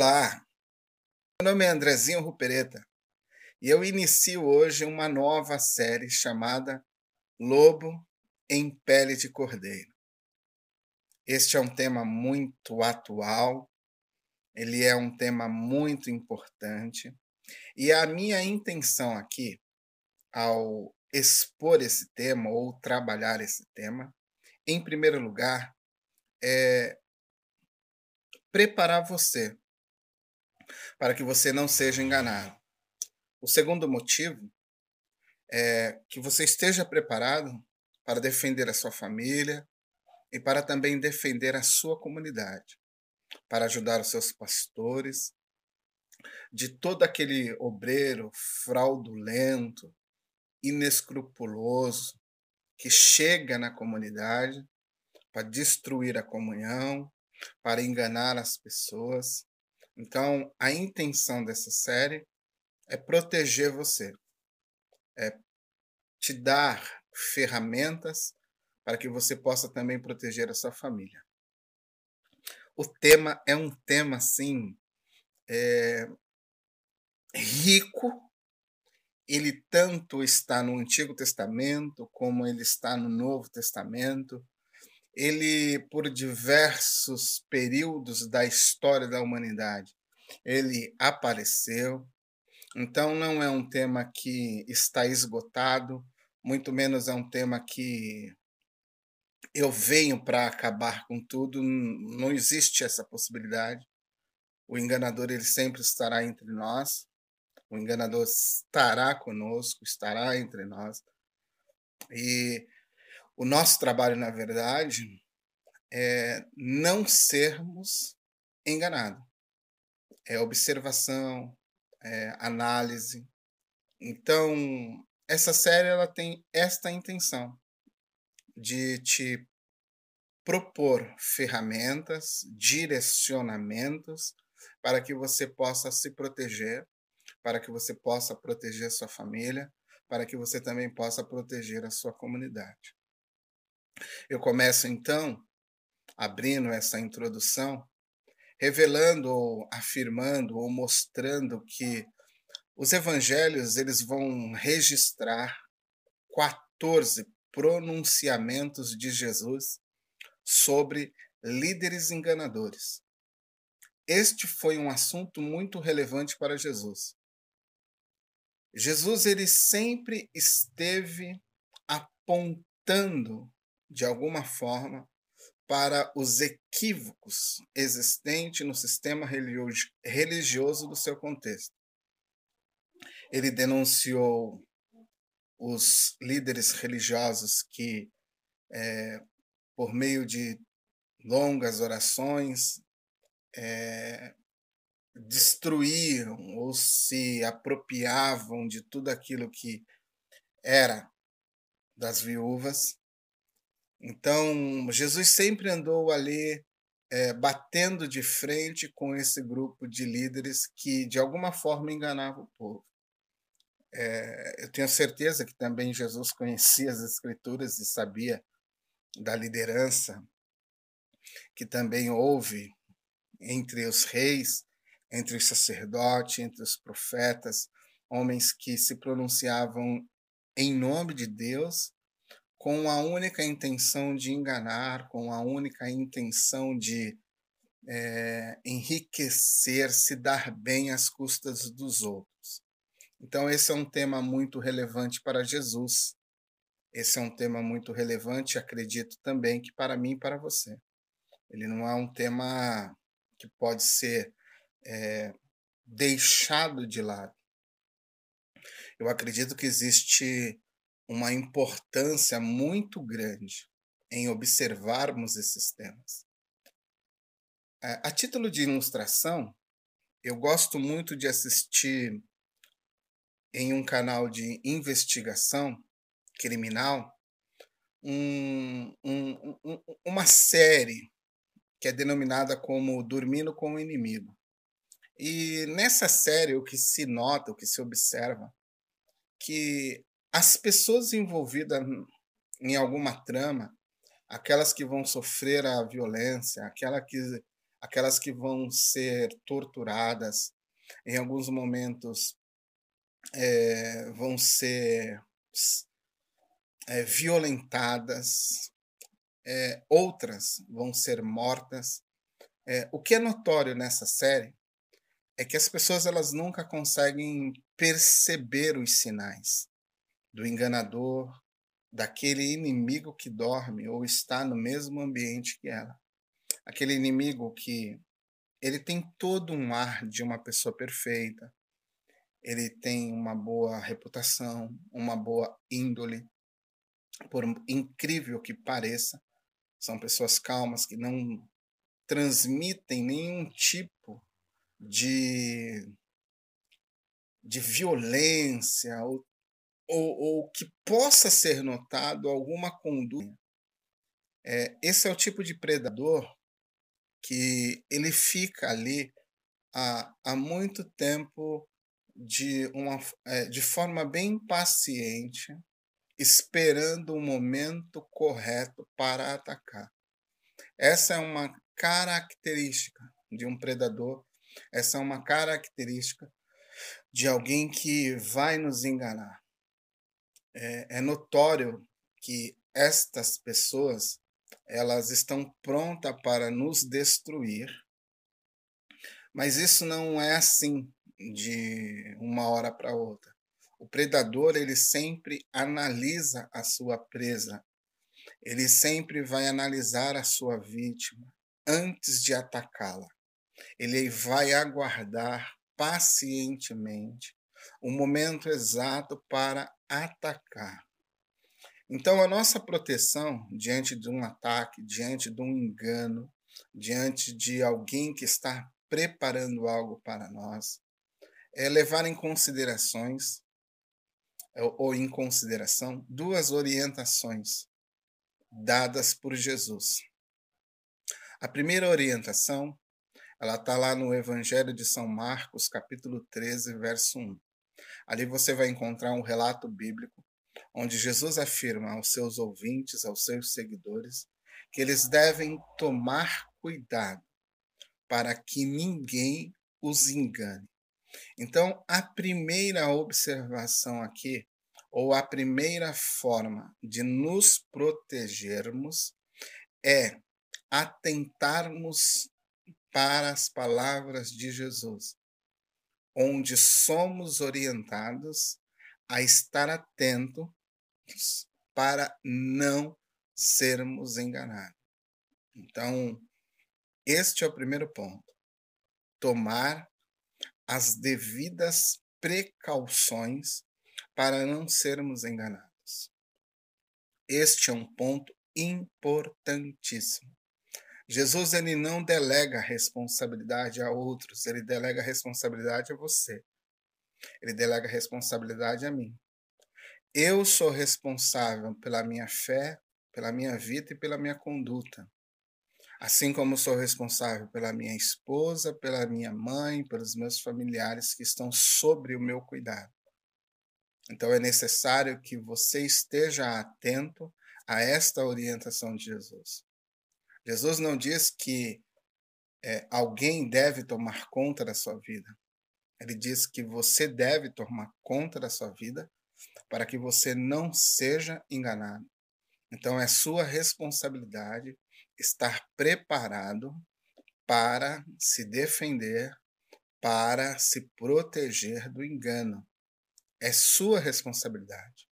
Olá, meu nome é Andrezinho Rupereta e eu inicio hoje uma nova série chamada Lobo em Pele de Cordeiro. Este é um tema muito atual, ele é um tema muito importante e a minha intenção aqui, ao expor esse tema ou trabalhar esse tema, em primeiro lugar, é preparar você para que você não seja enganado. O segundo motivo é que você esteja preparado para defender a sua família e para também defender a sua comunidade, para ajudar os seus pastores de todo aquele obreiro fraudulento, inescrupuloso que chega na comunidade para destruir a comunhão, para enganar as pessoas. Então, a intenção dessa série é proteger você, é te dar ferramentas para que você possa também proteger a sua família. O tema é um tema assim é, rico. Ele tanto está no Antigo Testamento como ele está no Novo Testamento ele, por diversos períodos da história da humanidade, ele apareceu. Então, não é um tema que está esgotado, muito menos é um tema que eu venho para acabar com tudo. Não existe essa possibilidade. O enganador ele sempre estará entre nós. O enganador estará conosco, estará entre nós. E o nosso trabalho, na verdade, é não sermos enganados. É observação, é análise. Então, essa série ela tem esta intenção de te propor ferramentas, direcionamentos para que você possa se proteger, para que você possa proteger a sua família, para que você também possa proteger a sua comunidade. Eu começo então abrindo essa introdução, revelando ou afirmando ou mostrando que os evangelhos eles vão registrar 14 pronunciamentos de Jesus sobre líderes enganadores. Este foi um assunto muito relevante para Jesus. Jesus ele sempre esteve apontando de alguma forma, para os equívocos existentes no sistema religioso do seu contexto. Ele denunciou os líderes religiosos que, é, por meio de longas orações, é, destruíam ou se apropriavam de tudo aquilo que era das viúvas então, Jesus sempre andou ali é, batendo de frente com esse grupo de líderes que, de alguma forma, enganavam o povo. É, eu tenho certeza que também Jesus conhecia as Escrituras e sabia da liderança que também houve entre os reis, entre os sacerdotes, entre os profetas, homens que se pronunciavam em nome de Deus com a única intenção de enganar, com a única intenção de é, enriquecer, se dar bem às custas dos outros. Então, esse é um tema muito relevante para Jesus. Esse é um tema muito relevante, acredito também que para mim e para você. Ele não é um tema que pode ser é, deixado de lado. Eu acredito que existe uma importância muito grande em observarmos esses temas. É, a título de ilustração, eu gosto muito de assistir em um canal de investigação criminal um, um, um, uma série que é denominada como Dormindo com o Inimigo. E nessa série o que se nota, o que se observa, que as pessoas envolvidas em alguma trama, aquelas que vão sofrer a violência, aquela que, aquelas que vão ser torturadas, em alguns momentos é, vão ser é, violentadas, é, outras vão ser mortas. o que é notório nessa série é que as pessoas elas nunca conseguem perceber os sinais do enganador, daquele inimigo que dorme ou está no mesmo ambiente que ela. Aquele inimigo que ele tem todo um ar de uma pessoa perfeita, ele tem uma boa reputação, uma boa índole, por incrível que pareça, são pessoas calmas que não transmitem nenhum tipo de, de violência ou, ou, ou que possa ser notado alguma conduta. É, esse é o tipo de predador que ele fica ali há, há muito tempo de, uma, é, de forma bem paciente, esperando o momento correto para atacar. Essa é uma característica de um predador, essa é uma característica de alguém que vai nos enganar. É, é notório que estas pessoas elas estão prontas para nos destruir, mas isso não é assim de uma hora para outra. O predador ele sempre analisa a sua presa, ele sempre vai analisar a sua vítima antes de atacá-la. Ele vai aguardar pacientemente o momento exato para atacar. Então, a nossa proteção diante de um ataque, diante de um engano, diante de alguém que está preparando algo para nós, é levar em considerações é, ou em consideração duas orientações dadas por Jesus. A primeira orientação, ela está lá no Evangelho de São Marcos, capítulo 13, verso 1. Ali você vai encontrar um relato bíblico onde Jesus afirma aos seus ouvintes, aos seus seguidores, que eles devem tomar cuidado para que ninguém os engane. Então, a primeira observação aqui, ou a primeira forma de nos protegermos, é atentarmos para as palavras de Jesus, onde somos orientados a estar atento para não sermos enganados. Então, este é o primeiro ponto. Tomar as devidas precauções para não sermos enganados. Este é um ponto importantíssimo. Jesus ele não delega responsabilidade a outros, ele delega responsabilidade a você. Ele delega responsabilidade a mim. Eu sou responsável pela minha fé, pela minha vida e pela minha conduta. Assim como sou responsável pela minha esposa, pela minha mãe, pelos meus familiares que estão sobre o meu cuidado. Então é necessário que você esteja atento a esta orientação de Jesus. Jesus não diz que é, alguém deve tomar conta da sua vida. Ele diz que você deve tomar conta da sua vida para que você não seja enganado. Então, é sua responsabilidade estar preparado para se defender, para se proteger do engano. É sua responsabilidade.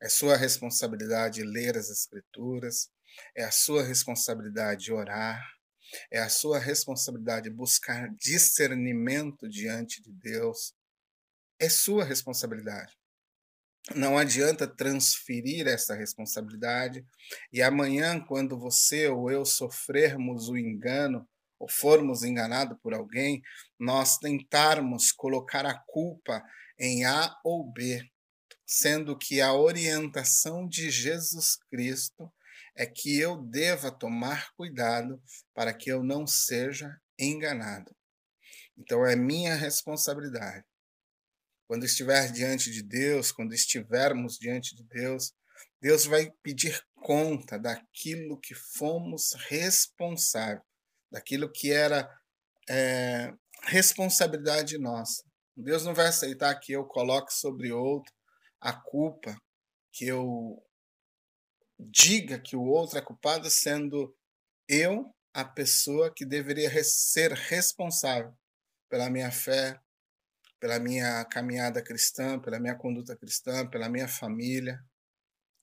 É sua responsabilidade ler as Escrituras, é a sua responsabilidade orar, é a sua responsabilidade buscar discernimento diante de Deus. É sua responsabilidade. Não adianta transferir essa responsabilidade e amanhã, quando você ou eu sofrermos o engano ou formos enganados por alguém, nós tentarmos colocar a culpa em A ou B, sendo que a orientação de Jesus Cristo é que eu deva tomar cuidado para que eu não seja enganado. Então é minha responsabilidade quando estiver diante de Deus, quando estivermos diante de Deus, Deus vai pedir conta daquilo que fomos responsáveis, daquilo que era é, responsabilidade nossa. Deus não vai aceitar que eu coloque sobre outro a culpa, que eu diga que o outro é culpado, sendo eu a pessoa que deveria ser responsável pela minha fé, pela minha caminhada cristã, pela minha conduta cristã, pela minha família.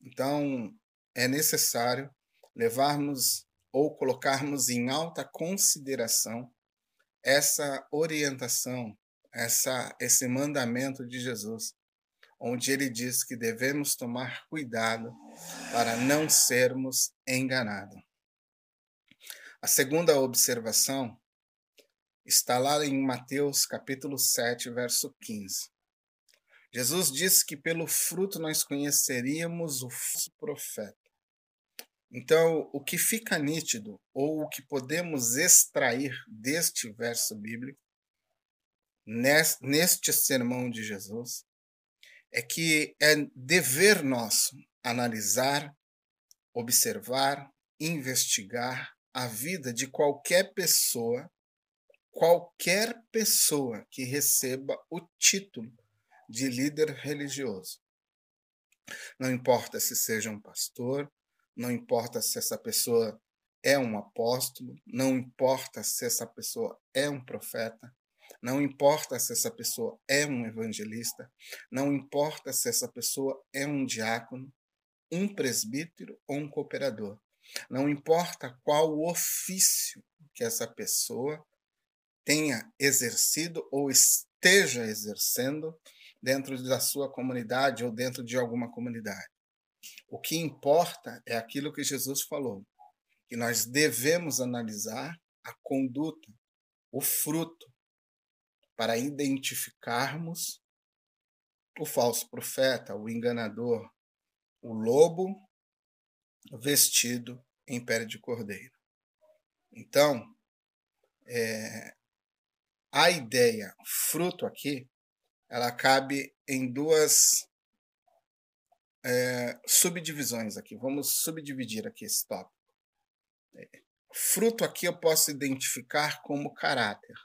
Então, é necessário levarmos ou colocarmos em alta consideração essa orientação, essa esse mandamento de Jesus, onde ele diz que devemos tomar cuidado para não sermos enganados. A segunda observação está lá em Mateus capítulo 7, verso 15. Jesus disse que pelo fruto nós conheceríamos o profeta. Então, o que fica nítido, ou o que podemos extrair deste verso bíblico, neste sermão de Jesus, é que é dever nosso analisar, observar, investigar a vida de qualquer pessoa qualquer pessoa que receba o título de líder religioso. Não importa se seja um pastor, não importa se essa pessoa é um apóstolo, não importa se essa pessoa é um profeta, não importa se essa pessoa é um evangelista, não importa se essa pessoa é um diácono, um presbítero ou um cooperador. Não importa qual ofício que essa pessoa tenha exercido ou esteja exercendo dentro da sua comunidade ou dentro de alguma comunidade. O que importa é aquilo que Jesus falou, que nós devemos analisar a conduta, o fruto, para identificarmos o falso profeta, o enganador, o lobo vestido em pele de cordeiro. Então, é, a ideia fruto aqui, ela cabe em duas é, subdivisões aqui. Vamos subdividir aqui esse tópico. É, fruto aqui eu posso identificar como caráter,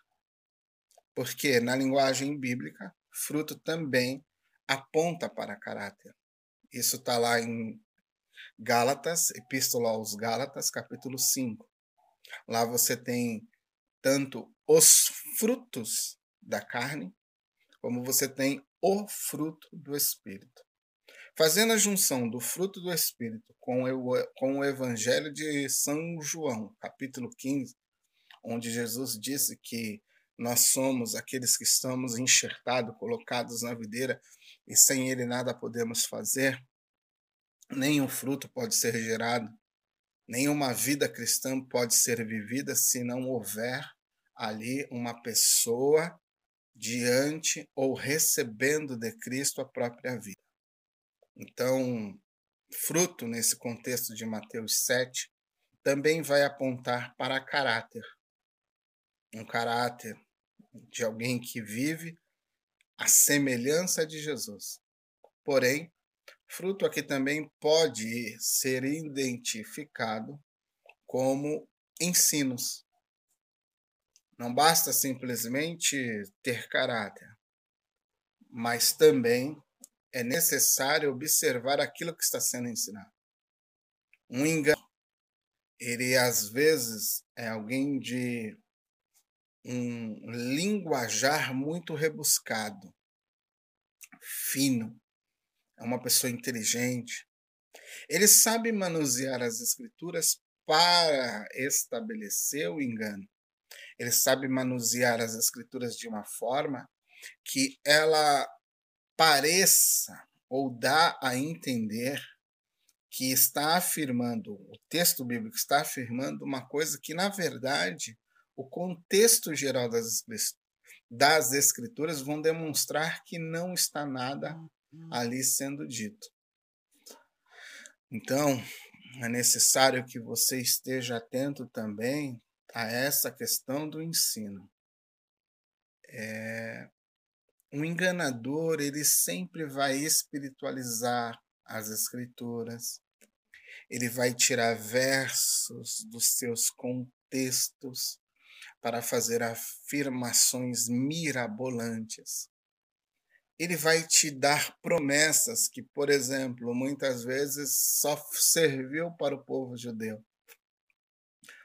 porque na linguagem bíblica, fruto também aponta para caráter. Isso está lá em Gálatas, Epístola aos Gálatas, capítulo 5. Lá você tem tanto os frutos da carne, como você tem o fruto do Espírito. Fazendo a junção do fruto do Espírito com o, Evangelho de São João, capítulo 15, onde Jesus disse que nós somos aqueles que estamos enxertados, colocados na videira, e sem ele nada podemos fazer, nenhum fruto pode ser gerado, Nenhuma vida cristã pode ser vivida se não houver ali uma pessoa diante ou recebendo de Cristo a própria vida. Então, fruto nesse contexto de Mateus 7 também vai apontar para caráter. Um caráter de alguém que vive a semelhança de Jesus. Porém, Fruto aqui também pode ser identificado como ensinos. Não basta simplesmente ter caráter, mas também é necessário observar aquilo que está sendo ensinado. Um engano, ele às vezes é alguém de um linguajar muito rebuscado, fino, é uma pessoa inteligente. Ele sabe manusear as escrituras para estabelecer o engano. Ele sabe manusear as escrituras de uma forma que ela pareça ou dá a entender que está afirmando, o texto bíblico está afirmando uma coisa que, na verdade, o contexto geral das, das escrituras vão demonstrar que não está nada ali sendo dito. Então, é necessário que você esteja atento também a essa questão do ensino. É, um enganador, ele sempre vai espiritualizar as escrituras, ele vai tirar versos dos seus contextos para fazer afirmações mirabolantes. Ele vai te dar promessas que, por exemplo, muitas vezes só serviu para o povo judeu.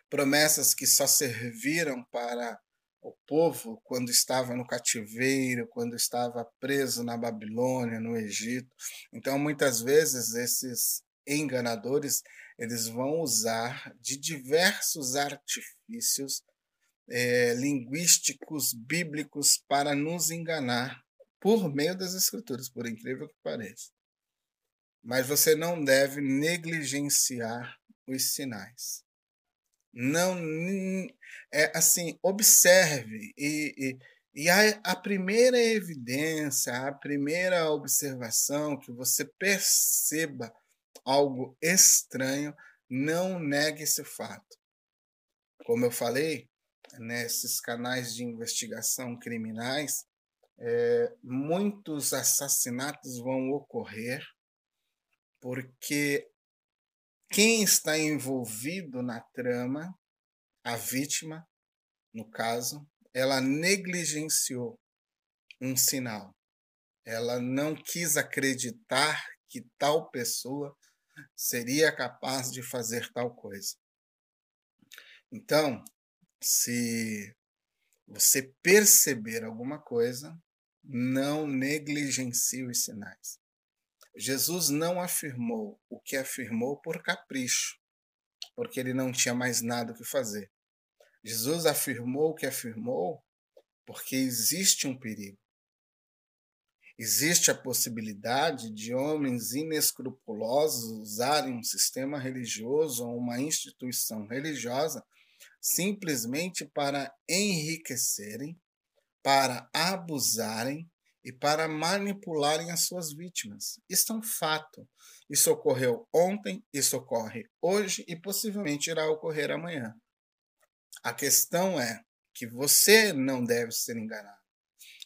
Promessas que só serviram para o povo quando estava no cativeiro, quando estava preso na Babilônia, no Egito. Então, muitas vezes esses enganadores eles vão usar de diversos artifícios é, linguísticos bíblicos para nos enganar por meio das escrituras, por incrível que pareça. Mas você não deve negligenciar os sinais. Não é assim, observe e, e, e a, a primeira evidência, a primeira observação que você perceba algo estranho, não negue esse fato. Como eu falei, nesses canais de investigação criminais, é, muitos assassinatos vão ocorrer porque quem está envolvido na trama, a vítima, no caso, ela negligenciou um sinal. Ela não quis acreditar que tal pessoa seria capaz de fazer tal coisa. Então, se você perceber alguma coisa, não negligencie os sinais. Jesus não afirmou o que afirmou por capricho, porque ele não tinha mais nada o que fazer. Jesus afirmou o que afirmou porque existe um perigo. Existe a possibilidade de homens inescrupulosos usarem um sistema religioso ou uma instituição religiosa simplesmente para enriquecerem, para abusarem e para manipularem as suas vítimas. Isso é um fato. Isso ocorreu ontem, isso ocorre hoje e possivelmente irá ocorrer amanhã. A questão é que você não deve ser enganado.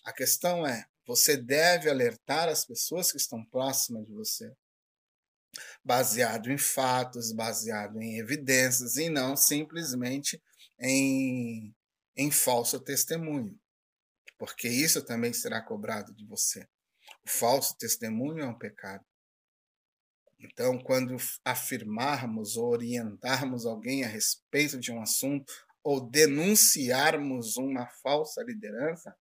A questão é você deve alertar as pessoas que estão próximas de você, baseado em fatos, baseado em evidências e não simplesmente em, em falso testemunho, porque isso também será cobrado de você. O falso testemunho é um pecado. Então, quando afirmarmos ou orientarmos alguém a respeito de um assunto ou denunciarmos uma falsa liderança,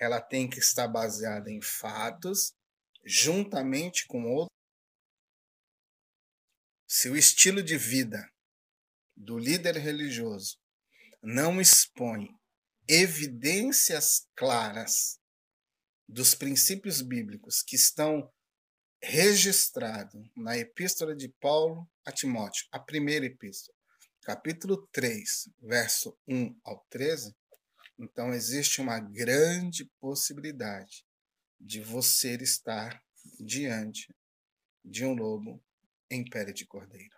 ela tem que estar baseada em fatos, juntamente com outros. Se o estilo de vida do líder religioso não expõe evidências claras dos princípios bíblicos que estão registrados na epístola de Paulo a Timóteo, a primeira epístola, capítulo 3, verso 1 ao 13, então, existe uma grande possibilidade de você estar diante de um lobo em pele de cordeiro.